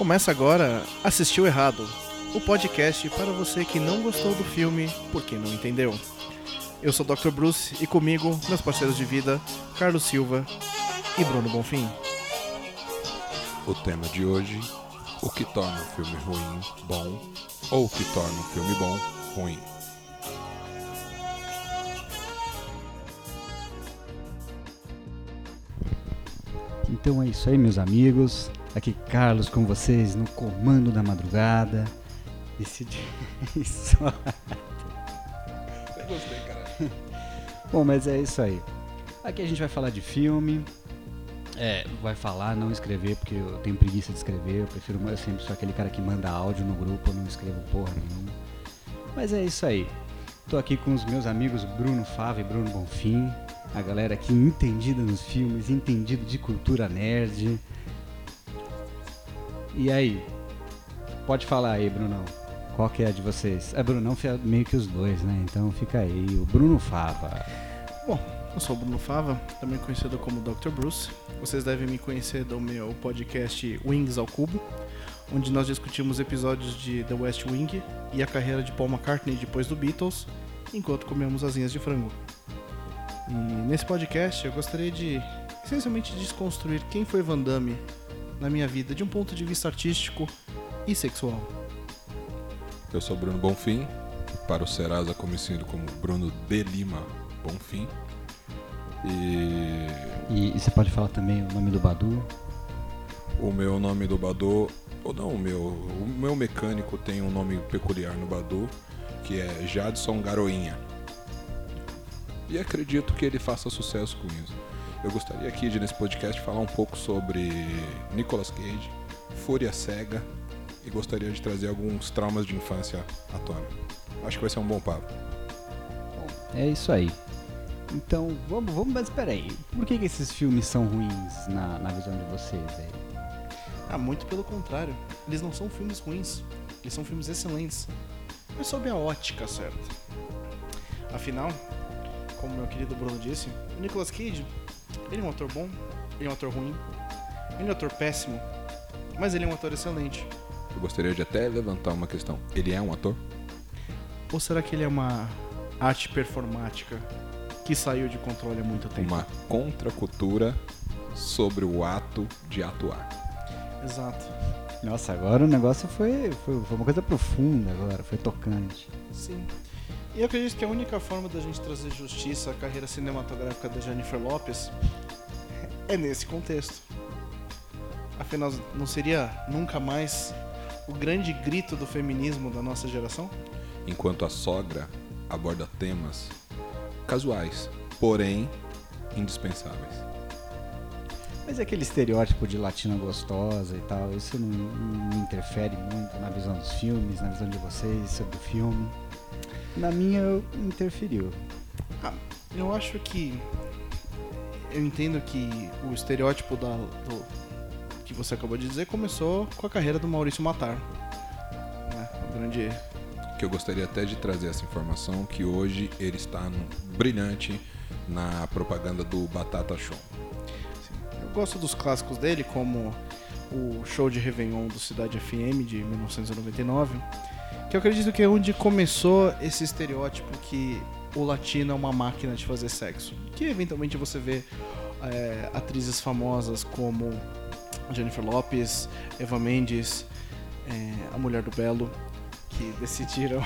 Começa agora Assistiu Errado, o podcast para você que não gostou do filme porque não entendeu. Eu sou o Dr. Bruce e comigo, meus parceiros de vida, Carlos Silva e Bruno Bonfim. O tema de hoje: o que torna um filme ruim bom ou o que torna um filme bom ruim. Então é isso aí, meus amigos. Aqui Carlos com vocês no comando da madrugada. Esse dia. Isso. Eu gostei, cara. Bom, mas é isso aí. Aqui a gente vai falar de filme. É, vai falar, não escrever, porque eu tenho preguiça de escrever. Eu prefiro, eu sempre sou aquele cara que manda áudio no grupo, eu não escrevo porra nenhuma. Mas é isso aí. Tô aqui com os meus amigos Bruno Fava e Bruno Bonfim. A galera aqui entendida nos filmes, entendido de cultura nerd. E aí? Pode falar aí, Brunão. Qual que é a de vocês? É, Brunão meio que os dois, né? Então fica aí. O Bruno Fava. Bom, eu sou o Bruno Fava, também conhecido como Dr. Bruce. Vocês devem me conhecer do meu podcast Wings ao Cubo, onde nós discutimos episódios de The West Wing e a carreira de Paul McCartney depois do Beatles, enquanto comemos asinhas de frango. E nesse podcast eu gostaria de essencialmente desconstruir quem foi Van Damme na minha vida de um ponto de vista artístico e sexual. Eu sou Bruno Bonfim, para o Serasa conhecido como Bruno de Lima Bonfim. E E, e você pode falar também o nome do Badu? o meu nome do Badu, ou não o meu, o meu mecânico tem um nome peculiar no Badu, que é Jadson Garoinha. E acredito que ele faça sucesso com isso. Eu gostaria aqui de nesse podcast falar um pouco sobre Nicolas Cage, Fúria Cega e gostaria de trazer alguns traumas de infância à tona. Acho que vai ser um bom papo. É isso aí. Então, vamos, vamos mas peraí. Por que, que esses filmes são ruins na, na visão de vocês aí? Ah, muito pelo contrário. Eles não são filmes ruins, eles são filmes excelentes. Mas sob a ótica certa. Afinal, como meu querido Bruno disse, o Nicolas Cage, ele é um ator bom, ele é um ator ruim, ele é um ator péssimo, mas ele é um ator excelente. Eu gostaria de até levantar uma questão. Ele é um ator? Ou será que ele é uma arte performática que saiu de controle há muito tempo? Uma contracultura sobre o ato de atuar. Exato. Nossa, agora o negócio foi, foi, foi uma coisa profunda agora, foi tocante. Sim. E eu acredito que a única forma da gente trazer justiça à carreira cinematográfica da Jennifer Lopes é nesse contexto. Afinal, não seria nunca mais o grande grito do feminismo da nossa geração? Enquanto a sogra aborda temas casuais, porém indispensáveis. Mas é aquele estereótipo de latina gostosa e tal, isso não, não interfere muito na visão dos filmes, na visão de vocês sobre o filme. Na minha, interferiu. Ah, eu acho que. Eu entendo que o estereótipo da, do que você acabou de dizer começou com a carreira do Maurício Matar. Né? O grande Que eu gostaria até de trazer essa informação que hoje ele está no- brilhante na propaganda do Batata Show. Eu gosto dos clássicos dele, como o show de Réveillon do Cidade FM de 1999, que eu acredito que é onde começou esse estereótipo que o latino é uma máquina de fazer sexo. Que eventualmente você vê é, atrizes famosas como Jennifer Lopes, Eva Mendes, é, a Mulher do Belo, que decidiram.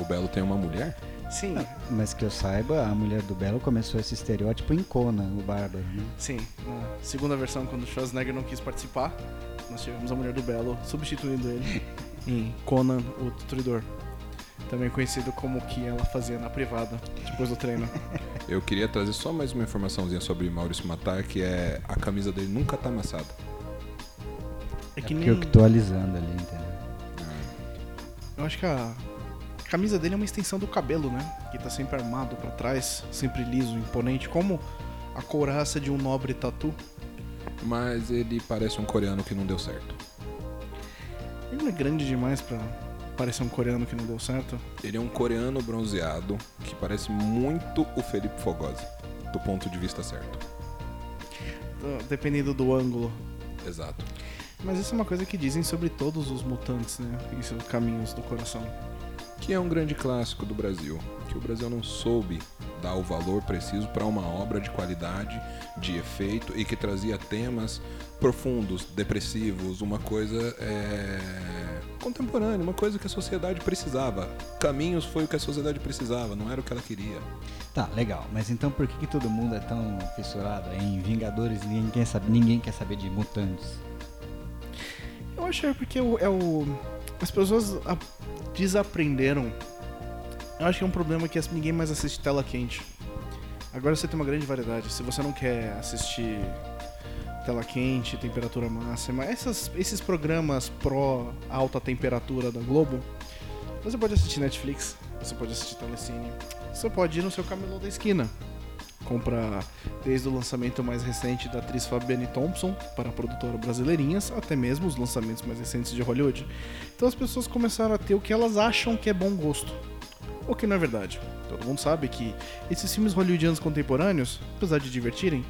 O Belo tem uma mulher? Sim, Mas que eu saiba, a mulher do Belo começou esse estereótipo em Conan, o Bárbaro, né? Sim, na segunda versão, quando o Schwarzenegger não quis participar, nós tivemos a Mulher do Belo substituindo ele em Conan, o Destruidor. Também conhecido como o que ela fazia na privada, depois do treino. Eu queria trazer só mais uma informaçãozinha sobre Maurício Matar, que é a camisa dele nunca tá amassada. É É que porque nem... eu que tô alisando ali, entendeu? Eu acho que a camisa dele é uma extensão do cabelo, né? Que tá sempre armado pra trás, sempre liso, imponente, como a couraça de um nobre tatu. Mas ele parece um coreano que não deu certo. Ele não é grande demais pra parecer um coreano que não deu certo. Ele é um coreano bronzeado que parece muito o Felipe Fogosi, do ponto de vista certo. Dependendo do ângulo. Exato. Mas isso é uma coisa que dizem sobre todos os mutantes, né? Isso, caminhos do coração. Que é um grande clássico do Brasil. Que o Brasil não soube dar o valor preciso para uma obra de qualidade, de efeito e que trazia temas profundos, depressivos, uma coisa é, contemporânea, uma coisa que a sociedade precisava. Caminhos foi o que a sociedade precisava, não era o que ela queria. Tá, legal. Mas então por que, que todo mundo é tão fissurado em Vingadores e ninguém quer saber, ninguém quer saber de mutantes? Eu acho que é porque o, é o, as pessoas desaprenderam. Eu acho que é um problema que ninguém mais assiste tela quente. Agora você tem uma grande variedade. Se você não quer assistir tela quente, temperatura máxima, essas, esses programas pró alta temperatura da Globo, você pode assistir Netflix, você pode assistir Telecine, você pode ir no seu camelô da esquina. Comprar desde o lançamento mais recente da atriz Fabiane Thompson para a produtora Brasileirinhas, até mesmo os lançamentos mais recentes de Hollywood. Então as pessoas começaram a ter o que elas acham que é bom gosto. O que não é verdade. Todo mundo sabe que esses filmes hollywoodianos contemporâneos, apesar de divertirem,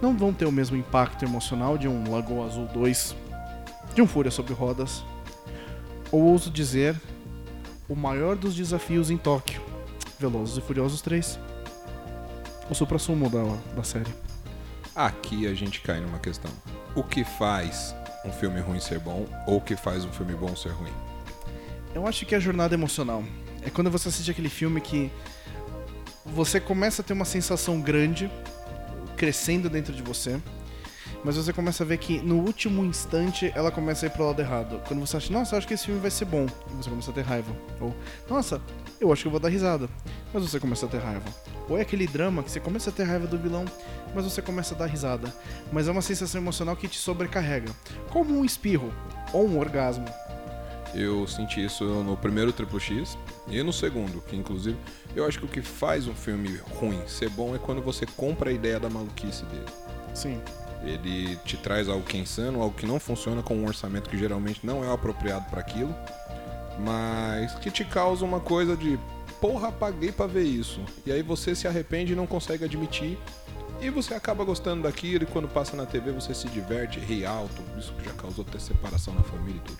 não vão ter o mesmo impacto emocional de um Lagoa Azul 2, de um Fúria sobre Rodas, ou ouso dizer, o maior dos desafios em Tóquio, Velozes e Furiosos 3. O supra-sumo da, da série. Aqui a gente cai numa questão. O que faz um filme ruim ser bom ou o que faz um filme bom ser ruim? Eu acho que é a jornada emocional. É quando você assiste aquele filme que você começa a ter uma sensação grande crescendo dentro de você, mas você começa a ver que no último instante ela começa a ir pro lado errado. Quando você acha, nossa, eu acho que esse filme vai ser bom, e você começa a ter raiva. Ou, nossa, eu acho que eu vou dar risada, mas você começa a ter raiva. Ou é aquele drama que você começa a ter raiva do vilão, mas você começa a dar risada. Mas é uma sensação emocional que te sobrecarrega. Como um espirro ou um orgasmo. Eu senti isso no primeiro Triple X e no segundo, que inclusive eu acho que o que faz um filme ruim ser bom é quando você compra a ideia da maluquice dele. Sim. Ele te traz algo que é insano, algo que não funciona com um orçamento que geralmente não é apropriado para aquilo, mas que te causa uma coisa de porra, paguei pra ver isso. E aí você se arrepende e não consegue admitir. E você acaba gostando daquilo e quando passa na TV você se diverte, ri alto, isso que já causou até separação na família e tudo.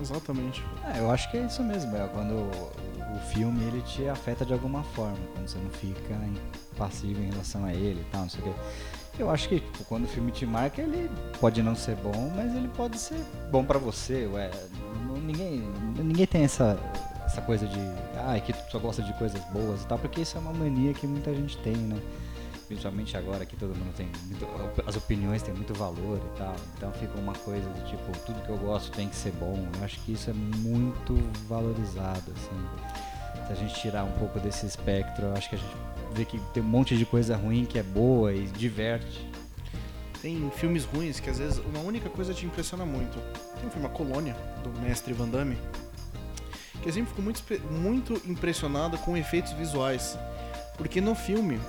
Exatamente. É, eu acho que é isso mesmo, é quando o, o filme ele te afeta de alguma forma, quando você não fica em- passivo em relação a ele e tal, não sei o quê. Eu acho que tipo, quando o filme te marca, ele pode não ser bom, mas ele pode ser bom pra você, ué. Ninguém, ninguém tem essa, essa coisa de, ah, que só gosta de coisas boas e tal, porque isso é uma mania que muita gente tem, né? Principalmente agora que todo mundo tem muito, as opiniões têm muito valor e tal. Então fica uma coisa do tipo, tudo que eu gosto tem que ser bom. Eu acho que isso é muito valorizado, assim. Se a gente tirar um pouco desse espectro, acho que a gente vê que tem um monte de coisa ruim que é boa e diverte. Tem filmes ruins que às vezes uma única coisa te impressiona muito. Tem um filme A Colônia, do mestre Van Damme, que eu sempre fico muito, muito impressionado com efeitos visuais. Porque no filme,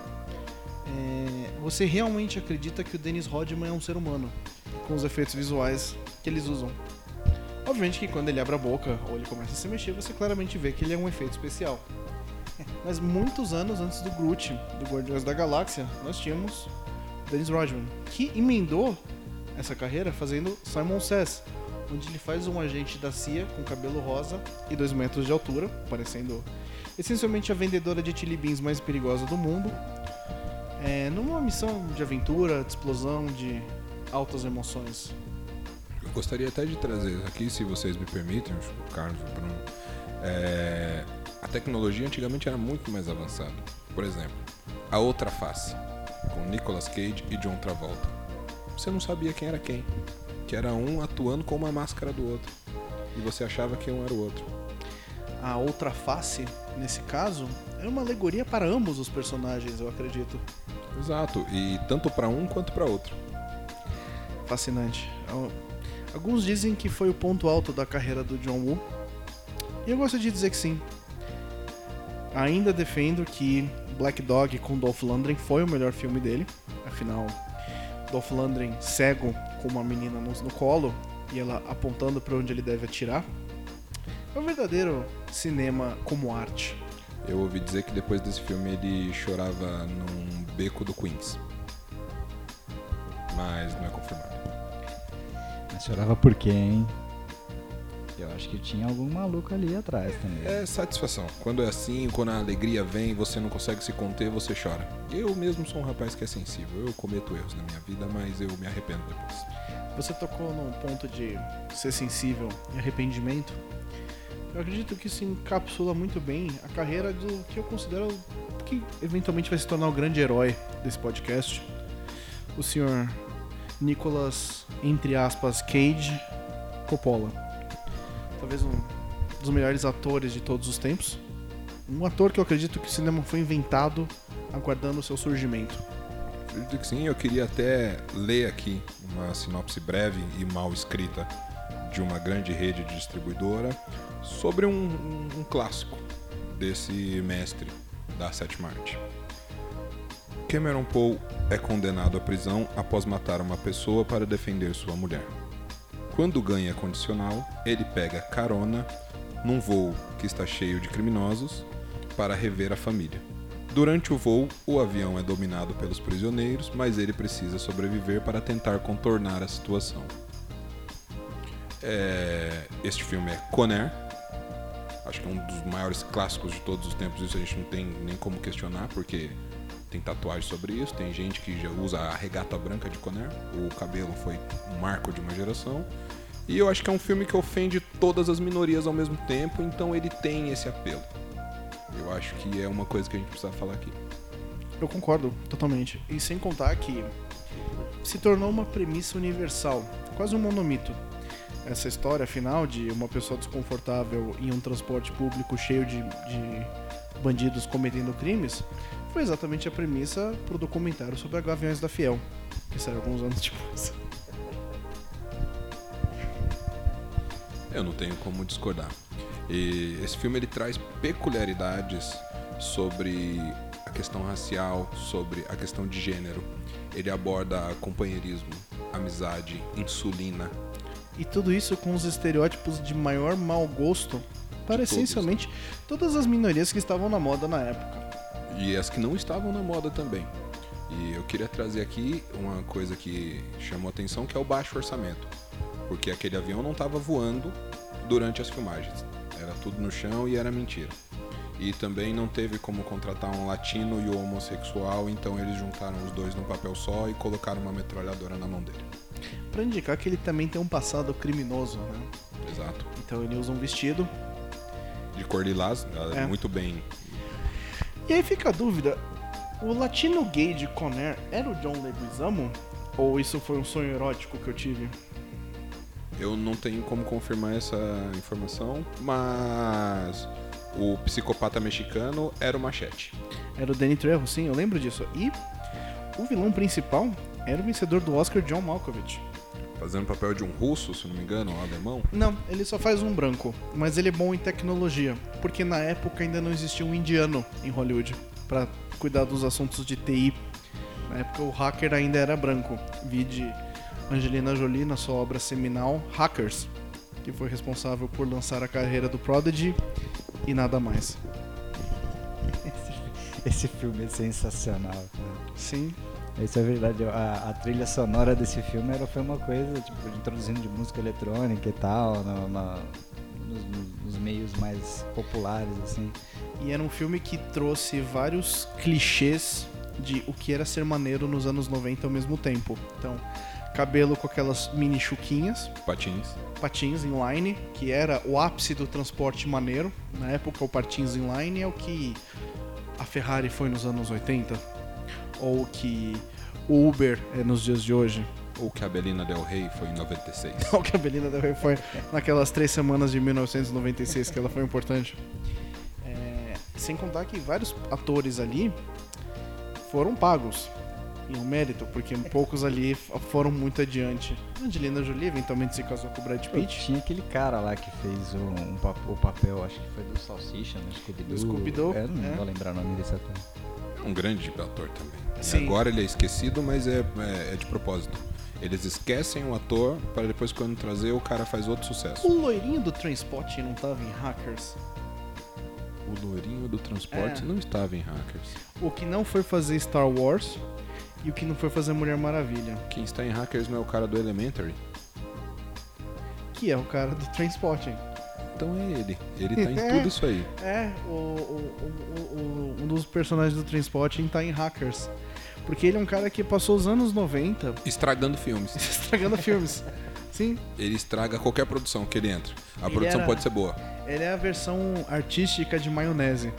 é, você realmente acredita que o Dennis Rodman é um ser humano, com os efeitos visuais que eles usam. Obviamente que quando ele abre a boca ou ele começa a se mexer, você claramente vê que ele é um efeito especial. Mas muitos anos antes do Groot, do Guardiões da Galáxia, nós tínhamos Dennis Rodman, que emendou essa carreira fazendo Simon Says, onde ele faz um agente da CIA com cabelo rosa e 2 metros de altura, parecendo essencialmente a vendedora de chili beans mais perigosa do mundo, é, numa missão de aventura, de explosão, de altas emoções. Gostaria até de trazer aqui, se vocês me permitem, o Carlos, o Bruno. é, a tecnologia antigamente era muito mais avançada. Por exemplo, a outra face, com Nicolas Cage e John Travolta. Você não sabia quem era quem. Que era um atuando com uma máscara do outro. E você achava que um era o outro. A outra face, nesse caso, é uma alegoria para ambos os personagens, eu acredito. Exato, e tanto para um quanto para outro. Fascinante. Al- Alguns dizem que foi o ponto alto da carreira do John Woo. E eu gosto de dizer que sim. Ainda defendo que Black Dog com Dolph Lundgren foi o melhor filme dele. Afinal, Dolph Lundgren cego com uma menina no, no colo e ela apontando para onde ele deve atirar. É um verdadeiro cinema como arte. Eu ouvi dizer que depois desse filme ele chorava num beco do Queens. Mas não é confirmado. Mas chorava por quê, hein? Eu acho que tinha algum maluco ali atrás também. É satisfação. Quando é assim, quando a alegria vem, você não consegue se conter, você chora. Eu mesmo sou um rapaz que é sensível. Eu cometo erros na minha vida, mas eu me arrependo depois. Você tocou num ponto de ser sensível e arrependimento. Eu acredito que isso encapsula muito bem a carreira do que eu considero que eventualmente vai se tornar o grande herói desse podcast. O senhor Nicolas, entre aspas, Cage Coppola. Talvez um dos melhores atores de todos os tempos. Um ator que eu acredito que o cinema foi inventado aguardando o seu surgimento. Acredito que sim, eu queria até ler aqui uma sinopse breve e mal escrita de uma grande rede de distribuidora sobre um, um, um clássico desse mestre da sétima arte. Cameron Poe é condenado à prisão após matar uma pessoa para defender sua mulher. Quando ganha condicional, ele pega carona num voo que está cheio de criminosos para rever a família. Durante o voo, o avião é dominado pelos prisioneiros, mas ele precisa sobreviver para tentar contornar a situação. É... Este filme é Conair. Acho que é um dos maiores clássicos de todos os tempos. Isso a gente não tem nem como questionar, porque tem tatuagem sobre isso. Tem gente que já usa a regata branca de Conair. O cabelo foi um marco de uma geração. E eu acho que é um filme que ofende todas as minorias ao mesmo tempo, então ele tem esse apelo. Eu acho que é uma coisa que a gente precisa falar aqui. Eu concordo totalmente. E sem contar que se tornou uma premissa universal, quase um monomito. Essa história final de uma pessoa desconfortável em um transporte público cheio de, de bandidos cometendo crimes foi exatamente a premissa para o documentário sobre a Gaviões da Fiel, que saiu alguns anos depois. Eu não tenho como discordar. E esse filme ele traz peculiaridades sobre a questão racial, sobre a questão de gênero. Ele aborda companheirismo, amizade, insulina. E tudo isso com os estereótipos de maior mau gosto para todos, essencialmente todas as minorias que estavam na moda na época. E as que não estavam na moda também. E eu queria trazer aqui uma coisa que chamou atenção, que é o baixo orçamento. Porque aquele avião não estava voando durante as filmagens. Era tudo no chão e era mentira. E também não teve como contratar um latino e um homossexual, então eles juntaram os dois num papel só e colocaram uma metralhadora na mão dele. Pra indicar que ele também tem um passado criminoso, né? Exato. Então ele usa um vestido. De cor lilás, é É. muito bem. E aí fica a dúvida: o latino gay de Conair era o John Leguizamo? Ou isso foi um sonho erótico que eu tive? Eu não tenho como confirmar essa informação, mas o psicopata mexicano era o Machete. Era o Danny Trejo, sim, eu lembro disso. E o vilão principal era o vencedor do Oscar, John Malkovich. Fazendo o papel de um russo, se não me engano, um alemão. Não, ele só faz um branco, mas ele é bom em tecnologia, porque na época ainda não existia um indiano em Hollywood pra cuidar dos assuntos de TI. Na época o hacker ainda era branco. Vi de Angelina Jolie na sua obra seminal Hackers, que foi responsável por lançar a carreira do Prodigy e nada mais. Esse filme é sensacional, cara. Sim, Isso é verdade. A, a trilha sonora desse filme era, foi uma coisa, tipo, introduzindo de música eletrônica e tal, na- na- nos, nos meios mais populares, assim. e era um filme que trouxe vários clichês de o que era ser maneiro nos anos 90 ao mesmo tempo. Então, cabelo com aquelas mini chuquinhas, Patins. patins inline, que era o ápice do transporte maneiro. Na época, o patins inline é o que a Ferrari foi nos anos 80, ou que o Uber é nos dias de hoje, Ou que a Belina Del Rey foi em 96. ou que a Belina Del Rey foi naquelas três semanas de 1996 que ela foi importante. É, sem contar que vários atores ali foram pagos. E um mérito, porque poucos ali foram muito adiante. Angelina Jolie eventualmente se casou com o Brad Pitt. Tinha aquele cara lá que fez o, um o papel, acho que foi do Salsicha, no Scooby-Doo. Do Scooby-Doo, Eu não é. vou lembrar o nome desse ator. É um grande ator também. Sim. agora ele é esquecido, mas é, é, é de propósito. Eles esquecem o ator para depois, quando trazer, o cara faz outro sucesso. O loirinho do Transpotting não tava em Hackers? O loirinho do transporte É. não estava em Hackers. O que não foi fazer Star Wars e o que não foi fazer Mulher Maravilha. Quem está em Hackers não é o cara do Elementary? que é o cara do Trainspotting. Então é ele. Ele tá em tudo isso aí. É, o, o- o- um dos personagens do Trainspotting tá em Hackers. Porque ele é um cara que passou os anos 90 Estragando filmes. estragando filmes. Sim, Ele estraga qualquer produção que ele entra. A Ele produção era- pode ser boa. ele é a versão artística de maionese.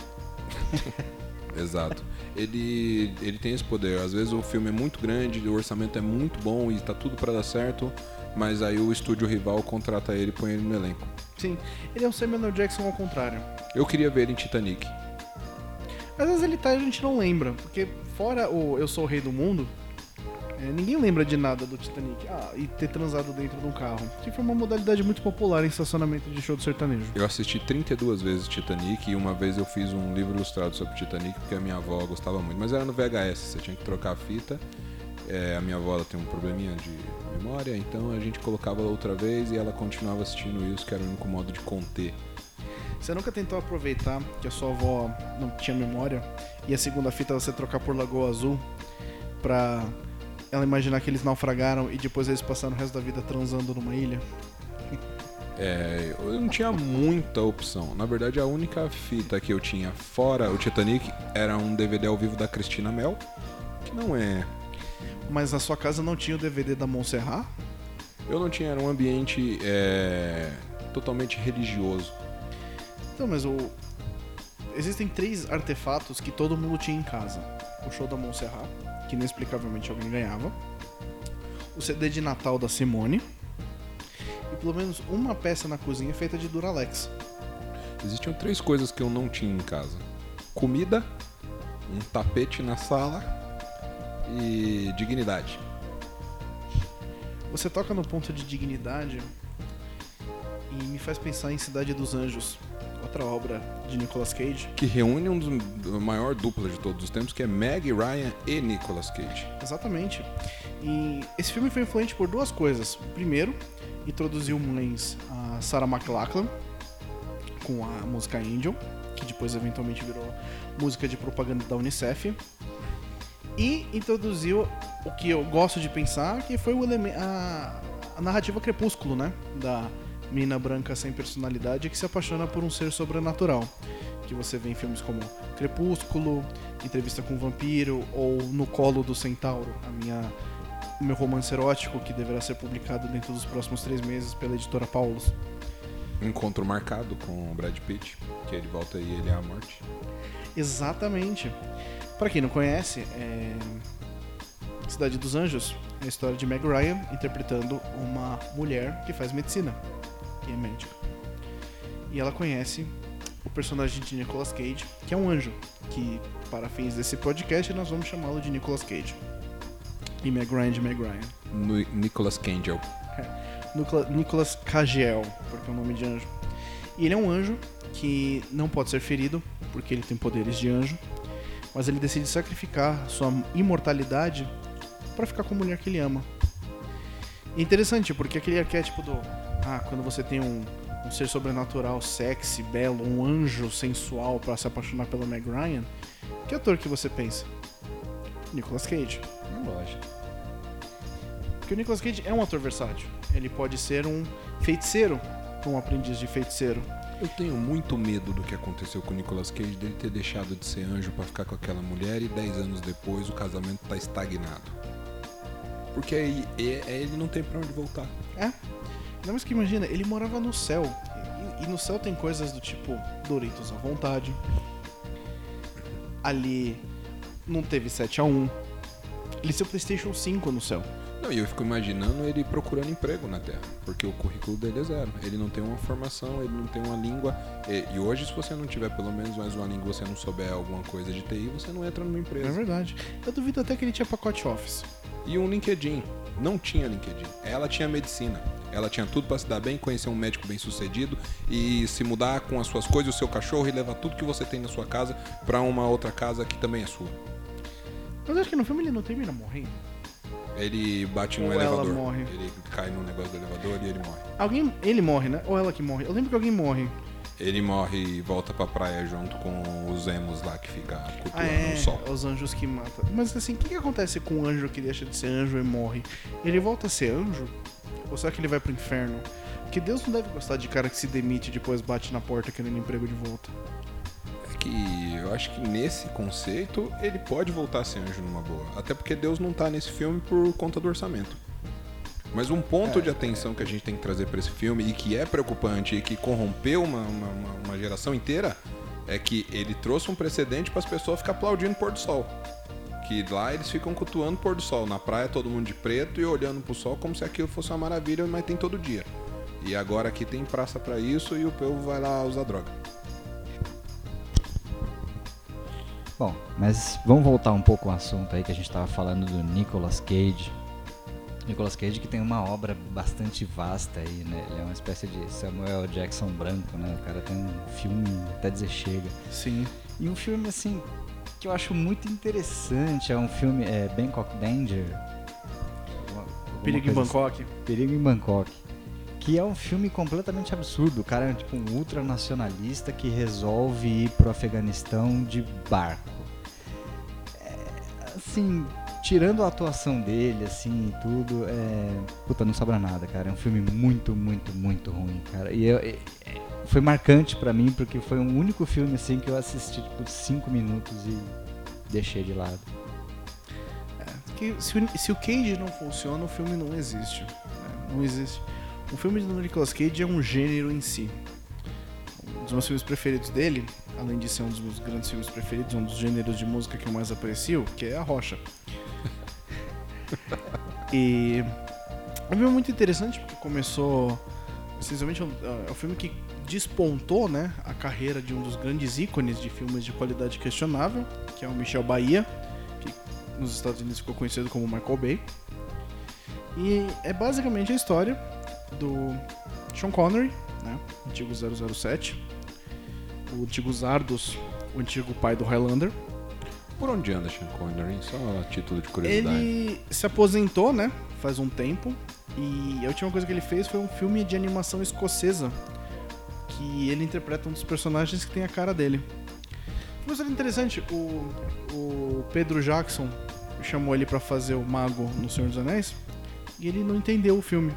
Exato. Ele, ele tem esse poder. Às vezes o filme é muito grande, o orçamento é muito bom e tá tudo pra dar certo, mas aí o estúdio rival contrata ele e põe ele no elenco. Sim, ele é um Samuel Jackson ao contrário. Eu queria ver ele em Titanic. Às vezes ele tá e a gente não lembra, porque fora o Eu Sou o Rei do Mundo, é, ninguém lembra de nada do Titanic. Ah, e ter transado dentro de um carro, que foi uma modalidade muito popular em estacionamento de show do sertanejo. Eu assisti 32 vezes Titanic e uma vez eu fiz um livro ilustrado sobre Titanic porque a minha avó gostava muito. Mas era no VHS, você tinha que trocar a fita. É, a minha avó tem um probleminha de memória, então a gente colocava ela outra vez e ela continuava assistindo isso, que era o único modo de conter. Você nunca tentou aproveitar que a sua avó não tinha memória e a segunda fita você trocar por Lagoa Azul pra ela imaginar que eles naufragaram e depois eles passaram o resto da vida transando numa ilha? É, eu não tinha muita opção. Na verdade, a única fita que eu tinha fora o Titanic era um DVD ao vivo da Cristina Mel, que não é. Mas na sua casa não tinha o DVD da Montserrat? Eu não tinha, era um ambiente é, totalmente religioso. Então, mas o. Existem três artefatos que todo mundo tinha em casa: o show da Montserrat, que inexplicavelmente alguém ganhava, o CD de Natal da Simone e pelo menos uma peça na cozinha feita de Duralex. Existiam três coisas que eu não tinha em casa: comida, um tapete na sala e dignidade. Você toca no ponto de dignidade e me faz pensar em Cidade dos Anjos, outra obra de Nicolas Cage. Que reúne um dos maior dupla de todos os tempos, que é Meg Ryan e Nicolas Cage. Exatamente. E esse filme foi influente por duas coisas. Primeiro, introduziu Mullins a Sarah McLachlan com a música Angel, que depois eventualmente virou música de propaganda da Unicef. E introduziu o que eu gosto de pensar, que foi o a, a narrativa crepúsculo, né? Da menina branca sem personalidade que se apaixona por um ser sobrenatural. Que você vê em filmes como Crepúsculo, Entrevista com o Vampiro ou No Colo do Centauro, a minha, o meu romance erótico que deverá ser publicado dentro dos próximos três meses pela editora Paulus. Encontro marcado com o Brad Pitt, que ele volta e ele é a morte. Exatamente. Pra quem não conhece, é... Cidade dos Anjos é a história de Meg Ryan interpretando uma mulher que faz medicina, que é médica. E ela conhece o personagem de Nicolas Cage, que é um anjo, que para fins desse podcast nós vamos chamá-lo de Nicolas Cage. E Meg Ryan de Meg Ryan. No Nicolas Cage. Nicola- Nicolas Cagiel, porque é o nome de anjo. E ele é um anjo que não pode ser ferido, porque ele tem poderes de anjo, mas ele decide sacrificar sua imortalidade para ficar com a mulher que ele ama. E é interessante, porque aquele arquétipo do. Ah, quando você tem um, um ser sobrenatural, sexy, belo, um anjo sensual para se apaixonar pela Meg Ryan, que ator que você pensa? Nicolas Cage. Lógico. Porque o Nicolas Cage é um ator versátil. Ele pode ser um feiticeiro, um aprendiz de feiticeiro. Eu tenho muito medo do que aconteceu com o Nicolas Cage, dele ter deixado de ser anjo pra ficar com aquela mulher e 10 anos depois o casamento tá estagnado. Porque aí é- ele não tem pra onde voltar. É. Não, mas que imagina, ele morava no céu. E, e no céu tem coisas do tipo Doritos à vontade. Ali não teve 7 a 1 Ele o PlayStation 5 no céu. Não, e eu fico imaginando ele procurando emprego na Terra, porque o currículo dele é zero. Ele não tem uma formação, ele não tem uma língua. E, e hoje, se você não tiver pelo menos mais uma língua, você não souber alguma coisa de TI, você não entra numa É empresa. verdade. Eu duvido até que ele tinha pacote Office. E um LinkedIn. Não tinha LinkedIn. Ela tinha medicina. Ela tinha tudo pra se dar bem, conhecer um médico bem sucedido e se mudar com as suas coisas, o seu cachorro e levar tudo que você tem na sua casa pra uma outra casa que também é sua. Mas acho que no filme ele não termina morrendo. Ele bate no Ou ela elevador. morre. Ele cai no negócio do elevador e ele morre. Alguém. Ele morre, né? Ou ela que morre. Eu lembro que alguém morre. Ele morre e volta pra praia junto com os emos lá que fica cultuando Ah, é. o sol. Os anjos que matam. Mas assim, o que, que acontece com um anjo que deixa de ser anjo e morre? Ele volta a ser anjo? Ou será que ele vai pro inferno? Que Deus não deve gostar de cara que se demite e depois bate na porta querendo emprego de volta. É que eu acho que nesse conceito ele pode voltar a ser anjo numa boa. Até porque Deus não tá nesse filme por conta do orçamento. Mas um ponto É, de atenção que a gente tem que trazer pra esse filme e que é preocupante e que corrompeu uma, uma, uma- geração inteira é que ele trouxe um precedente para as pessoas ficar aplaudindo o pôr do sol. Que lá eles ficam cultuando o pôr do sol. Na praia todo mundo de preto e olhando pro sol como se aquilo fosse uma maravilha, mas tem todo dia. E agora aqui tem praça pra isso e o povo vai lá usar droga. Bom, mas vamos voltar um pouco ao assunto aí que a gente tava falando do Nicolas Cage. Nicolas Cage que tem uma obra bastante vasta aí, né? Ele é uma espécie de Samuel Jackson branco, né? O cara tem um filme até dizer chega. Sim. E um filme assim que eu acho muito interessante, é um filme é Bangkok Danger. Alguma- alguma Perigo em assim. Bangkok. Perigo em Bangkok. Que é um filme completamente absurdo. O cara é tipo um ultranacionalista que resolve ir pro Afeganistão de barco. É, assim, tirando a atuação dele, assim, e tudo, é. Puta, não sobra nada, cara. É um filme muito, muito, muito ruim, cara. E eu- é- é- foi marcante pra mim porque foi um único filme, assim, que eu assisti, tipo, cinco minutos e deixei de lado. Que se, o, se o Cage não funciona, o filme não existe. né? Não existe. O filme do Nicolas Cage é um gênero em si. Um dos meus filmes preferidos dele, além de ser um dos meus grandes filmes preferidos, um dos gêneros de música que eu mais aprecio, que é a rocha. e é um filme muito interessante porque começou, essencialmente, é um- é um filme que despontou, né, a carreira de um dos grandes ícones de filmes de qualidade questionável, que é o Michel Bahia, que nos Estados Unidos ficou conhecido como Michael Bay. E é basicamente a história do Sean Connery, né, antigo 007, o antigo Zardos, o antigo pai do Highlander. Por onde anda Sean Connery? Só a título de curiosidade. Ele se aposentou, né, faz um tempo, e a última coisa que ele fez foi um filme de animação escocesa, que ele interpreta um dos personagens que tem a cara dele. Uma história interessante, o, o Pedro Jackson chamou ele pra fazer o mago no Senhor dos Anéis, e ele não entendeu o filme.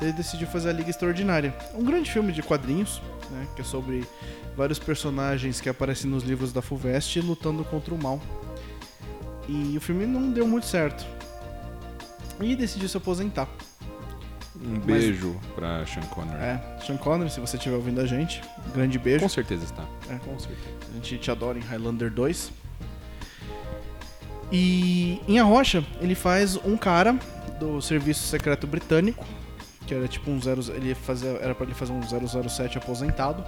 Ele decidiu fazer a Liga Extraordinária. Um grande filme de quadrinhos, né, que é sobre vários personagens que aparecem nos livros da Fulvestre lutando contra o mal. E o filme não deu muito certo. E decidiu se aposentar. Um beijo pra Sean Connery. É, Sean Connery, se você estiver ouvindo a gente, um grande beijo. Com certeza está. É, com certeza. A gente te adora em Highlander 2. E em A Rocha, ele faz um cara do Serviço Secreto Britânico, que era tipo um zero, ele fazia, era para ele fazer um 007 aposentado.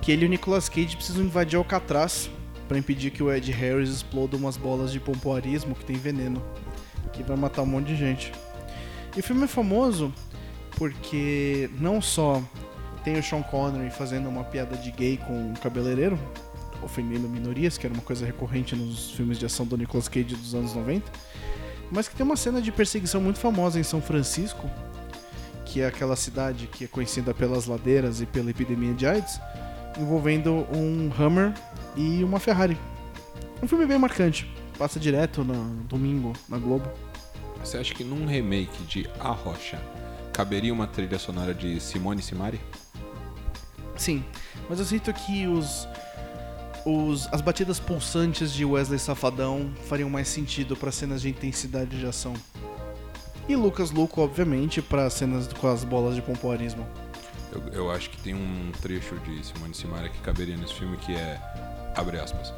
Que ele e o Nicolas Cage precisam invadir Alcatraz para impedir que o Ed Harris exploda umas bolas de pompoarismo que tem veneno, que vai matar um monte de gente. E o filme é famoso porque não só tem o Sean Connery fazendo uma piada de gay com um cabeleireiro, ofendendo minorias, que era uma coisa recorrente nos filmes de ação do Nicolas Cage dos anos 90, mas que tem uma cena de perseguição muito famosa em São Francisco, que é aquela cidade que é conhecida pelas ladeiras e pela epidemia de AIDS, envolvendo um Hummer e uma Ferrari. Um filme bem marcante, passa direto no domingo na Globo. Você acha que num remake de A Rocha caberia uma trilha sonora de Simone Simari? Sim, mas eu sinto que os, os as batidas pulsantes de Wesley Safadão fariam mais sentido para cenas de intensidade de ação. E Lucas Luco, obviamente, para cenas com as bolas de pompoarismo. Eu, eu acho que tem um trecho de Simone Simari que caberia nesse filme que é, abre aspas,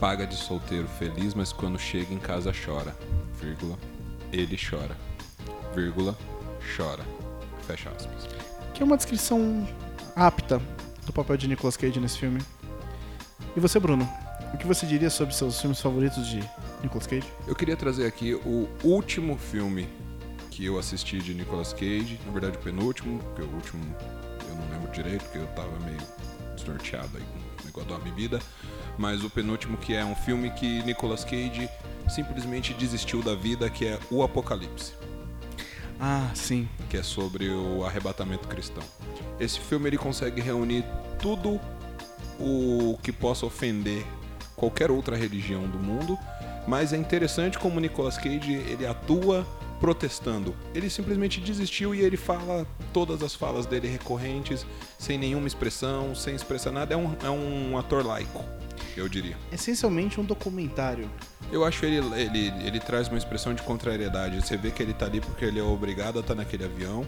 paga de solteiro feliz, mas quando chega em casa chora, vírgula, ele chora, vírgula, chora, fecha aspas. Que é uma descrição apta do papel de Nicolas Cage nesse filme. E você, Bruno? O que você diria sobre seus filmes favoritos de Nicolas Cage? Eu queria trazer aqui o último filme que eu assisti de Nicolas Cage, na verdade o penúltimo, porque o último eu não lembro direito, porque eu tava meio desnorteado aí com o negócio da bebida, mas o penúltimo que é um filme que Nicolas Cage simplesmente desistiu da vida, que é O Apocalipse, Ah, sim. que é sobre o arrebatamento cristão. Esse filme ele consegue reunir tudo o que possa ofender qualquer outra religião do mundo, mas é interessante como Nicolas Cage ele atua protestando. Ele simplesmente desistiu e ele fala todas as falas dele recorrentes, sem nenhuma expressão, sem expressar nada. É um, é um ator laico, eu diria. Essencialmente um documentário. Eu acho ele, ele, ele traz uma expressão de contrariedade. Você vê que ele tá ali porque ele é obrigado a estar naquele avião.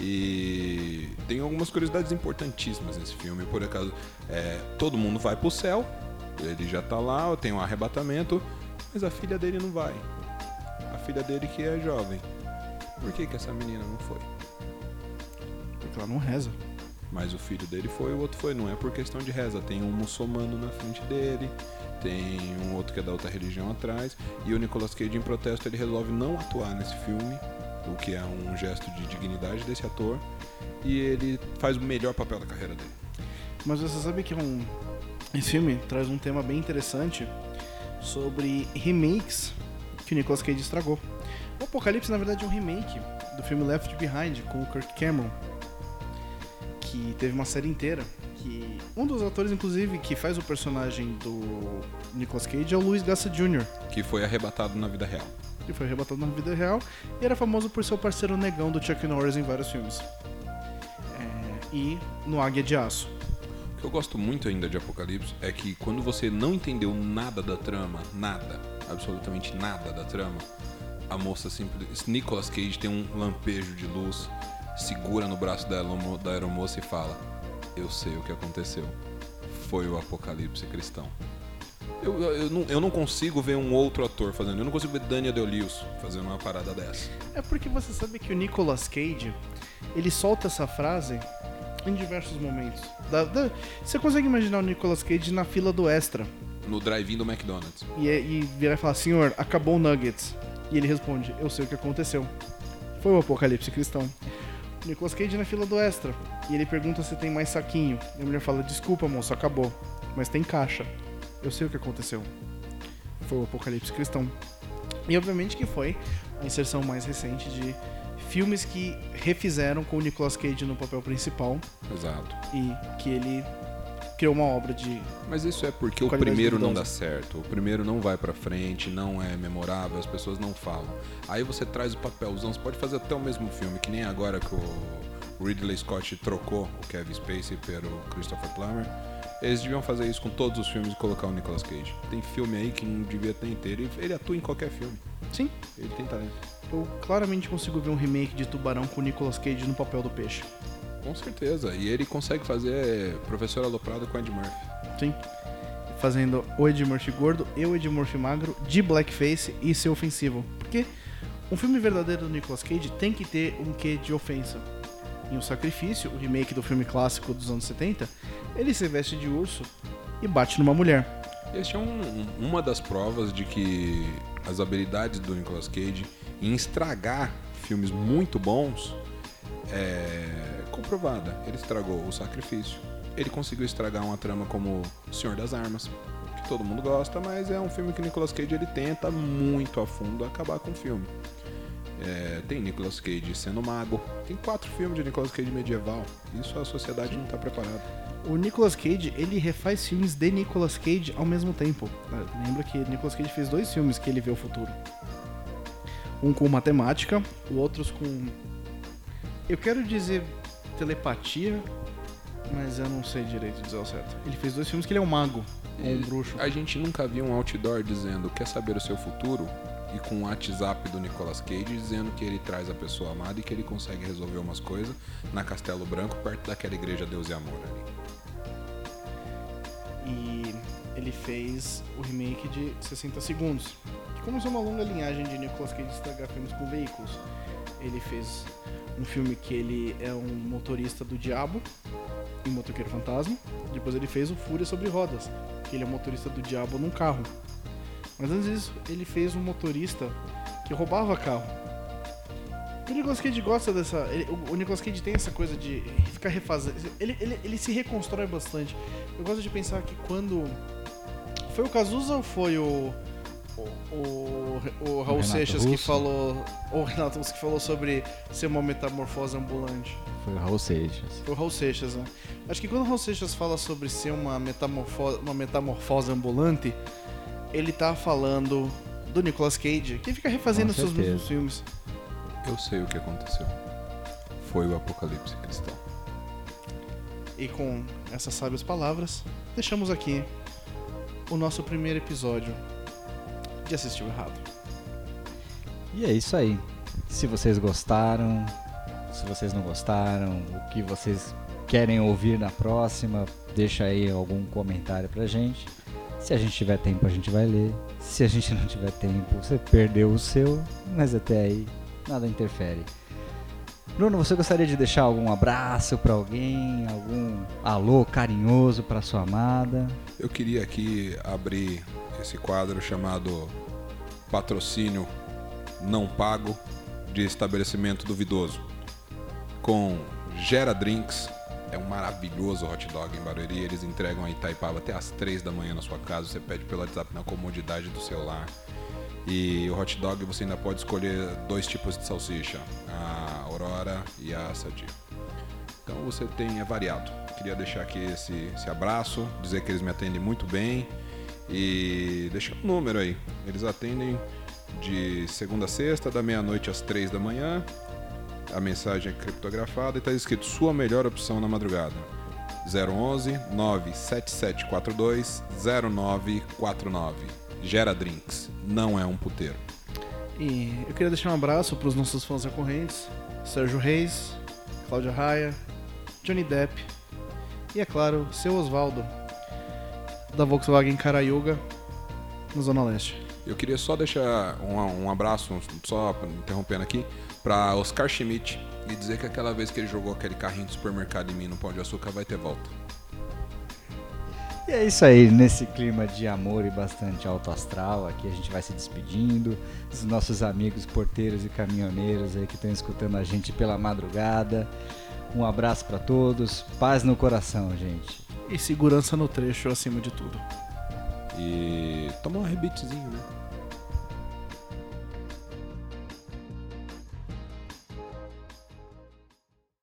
E tem algumas curiosidades importantíssimas nesse filme. Por acaso, é, todo mundo vai pro céu, ele já tá lá, tem um arrebatamento, mas a filha dele não vai. Filha dele que é jovem. Por que, que essa menina não foi? Porque ela não reza. Mas o filho dele foi, o outro foi. Não é por questão de reza. Tem um muçulmano na frente dele, tem um outro que é da outra religião atrás. E o Nicolas Cage, em protesto, ele resolve não atuar nesse filme, o que é um gesto de dignidade desse ator. E ele faz o melhor papel da carreira dele. Mas você sabe que um... esse filme traz um tema bem interessante sobre remakes que o Nicolas Cage estragou. O Apocalipse, na verdade, é um remake do filme Left Behind com o Kirk Cameron, que teve uma série inteira. Que um dos atores, inclusive, que faz o personagem do Nicolas Cage é o Luis Gassa Jr., Que foi arrebatado na vida real. que foi arrebatado na vida real e era famoso por ser o parceiro negão do Chuck Norris em vários filmes. É, e no Águia de Aço. O que eu gosto muito ainda de Apocalipse é que quando você não entendeu nada da trama, nada, absolutamente nada da trama, a moça simples. Nicolas Cage tem um lampejo de luz, segura no braço da, da aeromoça e fala: Eu sei o que aconteceu. Foi o apocalipse cristão. Eu, eu, eu não, eu não consigo ver um outro ator fazendo. Eu não consigo ver Daniel Deolius fazendo uma parada dessa. É porque você sabe que o Nicolas Cage, ele solta essa frase em diversos momentos. Da- da- você consegue imaginar o Nicolas Cage na fila do Extra No drive-in do McDonald's. e, e virar e falar, senhor, acabou o Nuggets. E ele responde, eu sei o que aconteceu. Foi o apocalipse cristão. Nicolas Cage na fila do Extra. E ele pergunta se tem mais saquinho. E a mulher fala, desculpa moço, acabou. Mas tem caixa. Eu sei o que aconteceu. Foi o apocalipse cristão. E obviamente que foi a inserção mais recente de filmes que refizeram com o Nicolas Cage no papel principal Exato. e que ele criou uma obra de Mas isso é porque o primeiro não dá certo. O primeiro não vai pra frente, não é memorável, as pessoas não falam. Aí você traz o papelzão, você pode fazer até o mesmo filme, que nem agora que o Ridley Scott trocou o Kevin Spacey pelo Christopher Plummer. Eles deviam fazer isso com todos os filmes e colocar o Nicolas Cage. Tem filme aí que não devia ter inteiro. Ele, ele atua em qualquer filme. Sim, Ele tem talento. eu claramente consigo ver um remake de Tubarão com o Nicolas Cage no papel do peixe. Com certeza. E ele consegue fazer Professor Aloprado com Ed Murphy. Sim. Fazendo o Ed Murphy gordo e o Ed Murphy magro de blackface e ser ofensivo. Porque um filme verdadeiro do Nicolas Cage tem que ter um quê de ofensa. Em O Sacrifício, o remake do filme clássico dos anos 70, ele se veste de urso e bate numa mulher. Este é um- um- uma das provas de que as habilidades do Nicolas Cage em estragar filmes muito bons é comprovada. Ele estragou o Sacrifício. Ele conseguiu estragar uma trama como O Senhor das Armas, que todo mundo gosta, mas é um filme que Nicolas Cage ele tenta muito a fundo acabar com o filme. É, tem Nicolas Cage sendo mago. Tem quatro filmes de Nicolas Cage medieval. Isso a sociedade não está preparada. O Nicolas Cage, ele refaz filmes de Nicolas Cage ao mesmo tempo. né? Lembra que Nicolas Cage fez dois filmes que ele vê o futuro. Um com matemática, o outro com... Eu quero dizer telepatia, mas eu não sei direito dizer ao certo. Ele fez dois filmes que ele é um mago, um bruxo. A gente nunca viu um outdoor dizendo quer saber o seu futuro e com um WhatsApp do Nicolas Cage dizendo que ele traz a pessoa amada e que ele consegue resolver umas coisas na Castelo Branco perto daquela igreja Deus e Amor ali. E ele fez o remake de 60 Segundos, que começou uma longa linhagem de Nicolas Cage estragar filmes com veículos. Ele fez um filme que ele é um motorista do diabo, em Motoqueiro Fantasma. Depois ele fez o Fúria sobre Rodas, que ele é um motorista do diabo num carro. Mas antes disso, ele fez um motorista que roubava carro. O Nicolas Cage gosta dessa. ele- o Nicolas Cage tem essa coisa de ficar refazendo. Ele, ele, ele se reconstrói bastante. Eu gosto de pensar que quando. Foi o Cazuza ou foi o. O, o, Raul Renato Seixas que Russo? falou. Ou o Renato Russo que falou sobre ser uma metamorfose ambulante? Foi o Raul Seixas. Foi o Raul Seixas, né? Acho que quando o Raul Seixas fala sobre ser uma metamorfose, uma metamorfose ambulante, ele tá falando do Nicolas Cage, que fica refazendo seus mesmos filmes. Eu sei o que aconteceu. Foi o apocalipse cristão. E com essas sábias palavras, deixamos aqui o nosso primeiro episódio de Assistiu Errado. E é isso aí. Se vocês gostaram, se vocês não gostaram, o que vocês querem ouvir na próxima, deixa aí algum comentário pra gente. Se a gente tiver tempo, a gente vai ler. Se a gente não tiver tempo, você perdeu o seu, mas até aí nada interfere. Bruno, você gostaria de deixar algum abraço pra alguém, algum alô carinhoso pra sua amada? Eu queria aqui abrir esse quadro chamado Patrocínio Não Pago de Estabelecimento Duvidoso com Gera Drinks. É um maravilhoso hot dog em Barueri. Eles entregam a Itaipava até às 3 da manhã na sua casa. Você pede pelo WhatsApp na comodidade do celular. E o hot dog você ainda pode escolher dois tipos de salsicha, a Aurora e a Sadia. Então você tem, é variado. Queria deixar aqui esse, esse abraço, dizer que eles me atendem muito bem e deixar um número aí. Eles atendem de segunda a sexta, da meia-noite às três da manhã. A mensagem é criptografada e está escrito sua melhor opção na madrugada. 011 97742 0949. Gera Drinks, não é um puteiro. E eu queria deixar um abraço para os nossos fãs recorrentes: Sérgio Reis, Cláudia Raia, Johnny Depp e, é claro, seu Osvaldo, da Volkswagen Carayuga, na Zona Leste. Eu queria só deixar um, um abraço, só interrompendo aqui, para Oscar Schmidt e dizer que aquela vez que ele jogou aquele carrinho de supermercado em mim no Pão de Açúcar vai ter volta. E é isso aí, nesse clima de amor e bastante alto astral, aqui a gente vai se despedindo dos nossos amigos porteiros e caminhoneiros aí que estão escutando a gente pela madrugada. Um abraço para todos, paz no coração, gente. E segurança no trecho acima de tudo. E tomar um rebitezinho, né?